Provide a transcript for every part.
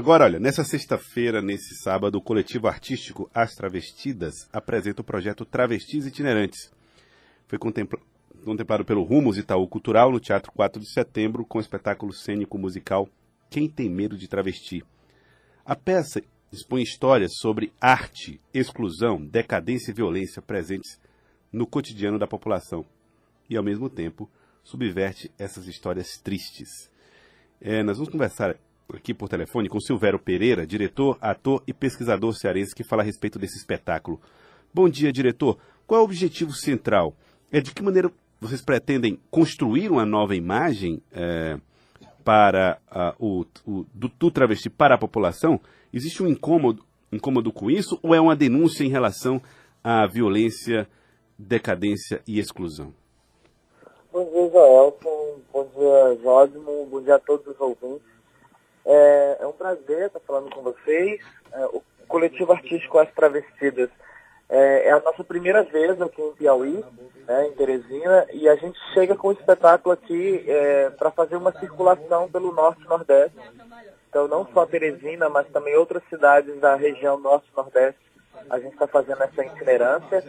Agora, olha, nessa sexta-feira, nesse sábado, o coletivo artístico As Travestidas apresenta o projeto Travestis Itinerantes. Foi contempla contemplado pelo Rumos Itaú Cultural no Teatro 4 de Setembro com o espetáculo cênico musical Quem Tem Medo de Travesti. A peça expõe histórias sobre arte, exclusão, decadência e violência presentes no cotidiano da população e, ao mesmo tempo, subverte essas histórias tristes. É, nós vamos conversar aqui por telefone com Silvério Pereira, diretor, ator e pesquisador cearense, que fala a respeito desse espetáculo. Bom dia, diretor. Qual é o objetivo central? É de que maneira vocês pretendem construir uma nova imagem é, para uh, o, o do, do, travesti para a população? Existe um incômodo, incômodo com isso ou é uma denúncia em relação à violência, decadência e exclusão? Bom dia, Joelson. Bom dia, Jódimo. Bom dia a todos os ouvintes. É, é um prazer estar falando com vocês. É, o coletivo artístico As Travestidas é, é, a nossa primeira vez aqui em Piauí, né, em Teresina, e a gente chega com um espetáculo aqui é, para fazer uma circulação pelo Norte e Nordeste. Então, não só Teresina, mas também outras cidades da região Norte e Nordeste a gente está fazendo essa itinerância.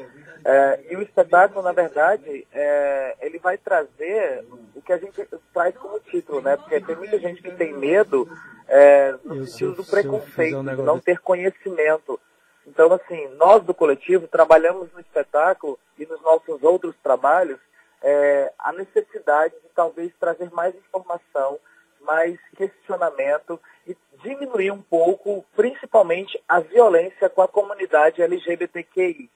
É, e o espetáculo, na verdade, é, ele vai trazer o que a gente traz como título, né? Porque tem muita gente que tem medo é, no sentido do preconceito, um de não ter conhecimento. Então, assim, nós do coletivo trabalhamos no espetáculo e nos nossos outros trabalhos é, a necessidade de talvez trazer mais informação, mais questionamento e diminuir um pouco, principalmente, a violência com a comunidade LGBTQI.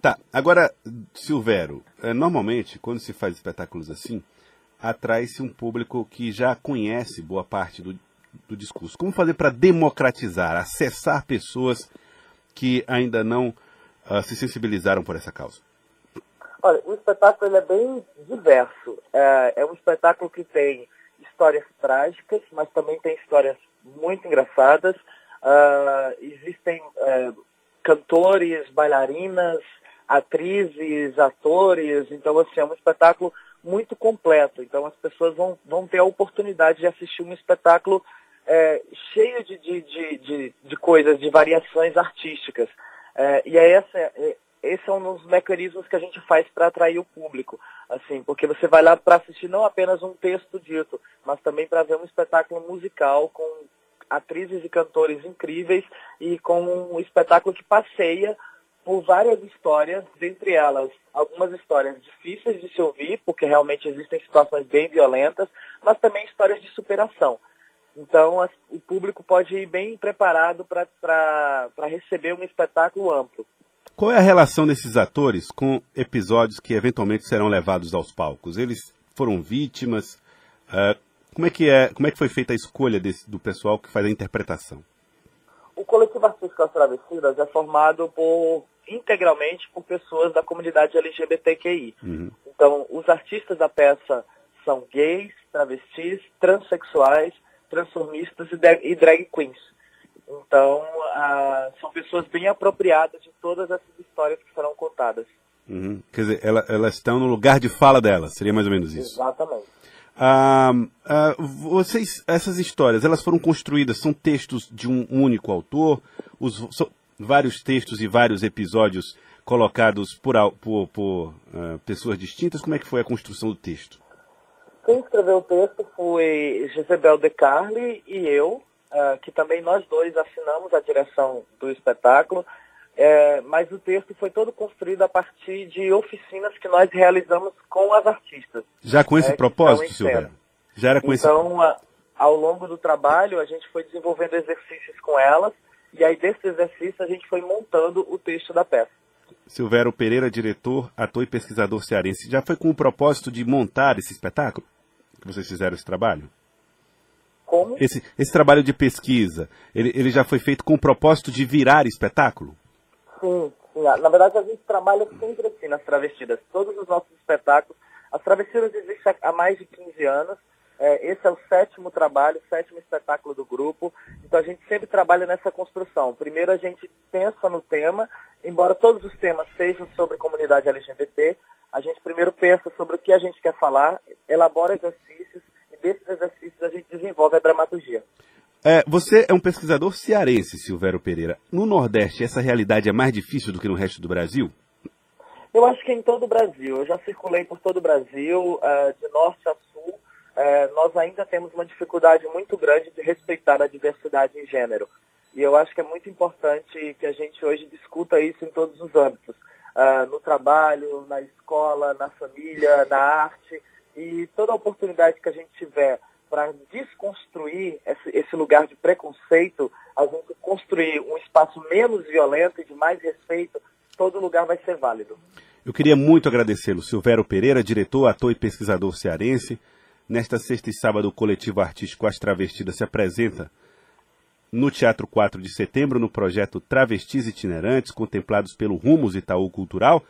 Tá, agora, Silvério, é, normalmente, quando se faz espetáculos assim, atrai-se um público que já conhece boa parte do, do discurso. Como fazer para democratizar, acessar pessoas que ainda não uh, se sensibilizaram por essa causa? Olha, o espetáculo é bem diverso. É, é um espetáculo que tem histórias trágicas, mas também tem histórias muito engraçadas. Uh, existem uh, cantores, bailarinas, atrizes, atores. Então, assim, é um espetáculo muito completo. Então, as pessoas vão, vão ter a oportunidade de assistir um espetáculo é, cheio de, de, de, de, de coisas, de variações artísticas. É, e é essa, é, esse é um dos mecanismos que a gente faz para atrair o público, assim, porque você vai lá para assistir não apenas um texto dito, mas também para ver um espetáculo musical com atrizes e cantores incríveis e com um espetáculo que passeia por várias histórias, dentre elas algumas histórias difíceis de se ouvir, porque realmente existem situações bem violentas, mas também histórias de superação. Então, as, o público pode ir bem preparado para receber um espetáculo amplo. Qual é a relação desses atores com episódios que eventualmente serão levados aos palcos? Eles foram vítimas? Uh, como, é que é, como é que foi feita a escolha desse, do pessoal que faz a interpretação? O coletivo artístico As Travessidas é formado por integralmente por pessoas da comunidade LGBTQI. Uhum. Então, os artistas da peça são gays, travestis, transexuais, transformistas e drag queens. Então, ah, são pessoas bem apropriadas de todas essas histórias que serão contadas. Uhum. Quer dizer, ela, elas estão no lugar de fala delas, seria mais ou menos isso. Exatamente. Ah, ah, vocês, essas histórias, elas foram construídas, são textos de um único autor, os, vários textos e vários episódios colocados por, por, por uh, pessoas distintas. Como é que foi a construção do texto? Quem escreveu o texto foi Jezebel De Carli e eu, uh, que também nós dois assinamos a direção do espetáculo, é, mas o texto foi todo construído a partir de oficinas que nós realizamos com as artistas. Já com esse é, propósito, Silvério? Já era com então, esse... ao longo do trabalho, a gente foi desenvolvendo exercícios com elas, e aí desse exercício a gente foi montando o texto da peça. Silvério Pereira, diretor, ator e pesquisador cearense, já foi com o propósito de montar esse espetáculo? que vocês fizeram esse trabalho? Como? Esse, esse trabalho de pesquisa, ele, ele já foi feito com o propósito de virar espetáculo? Sim, sim. Na verdade, a gente trabalha sempre assim nas travestidas. Todos os nossos espetáculos, as travestidas existem há mais de 15 anos. É, esse é o sétimo trabalho, o sétimo espetáculo do grupo. Então a gente sempre trabalha nessa construção. Primeiro a gente pensa no tema, embora todos os temas sejam sobre comunidade LGBT, a gente primeiro pensa sobre o que a gente quer falar, elabora exercícios e desses exercícios a gente desenvolve a dramaturgia. É, você é um pesquisador cearense, Silvério Pereira. No Nordeste, essa realidade é mais difícil do que no resto do Brasil? Eu acho que em todo o Brasil. Eu já circulei por todo o Brasil, uh, de norte a sul. Uh, nós ainda temos uma dificuldade muito grande de respeitar a diversidade em gênero. E eu acho que é muito importante que a gente hoje discuta isso em todos os âmbitos. Uh, no trabalho, na escola, na família, na arte. E toda oportunidade que a gente tiver para desconstruir esse, esse, lugar de preconceito, a gente construir um espaço menos violento e de mais respeito, todo lugar vai ser válido. Eu queria muito agradecê-lo, Silvério Pereira, diretor, ator e pesquisador cearense. Nesta sexta e sábado, o coletivo artístico As Travestidas se apresenta no Teatro 4 de Setembro, no projeto Travestis Itinerantes, contemplados pelo Rumos Itaú Cultural,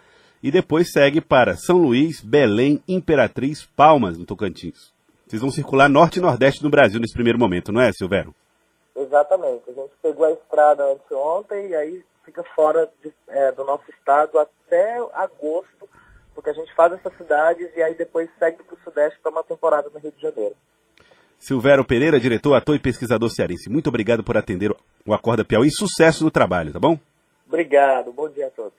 e depois segue para São Luís, Belém, Imperatriz, Palmas, no Tocantins. Vocês vão circular norte e nordeste no Brasil nesse primeiro momento, não é, Silvério? Exatamente. A gente pegou a estrada anteontem e aí fica fora de, é, do nosso estado até agosto, porque a gente faz essas cidades e aí depois segue para o Sudeste para uma temporada no Rio de Janeiro. Silvério Pereira, diretor, ator e pesquisador cearense. Muito obrigado por atender o Acorda Piauí. Sucesso no trabalho, tá bom? Obrigado. Bom dia a todos.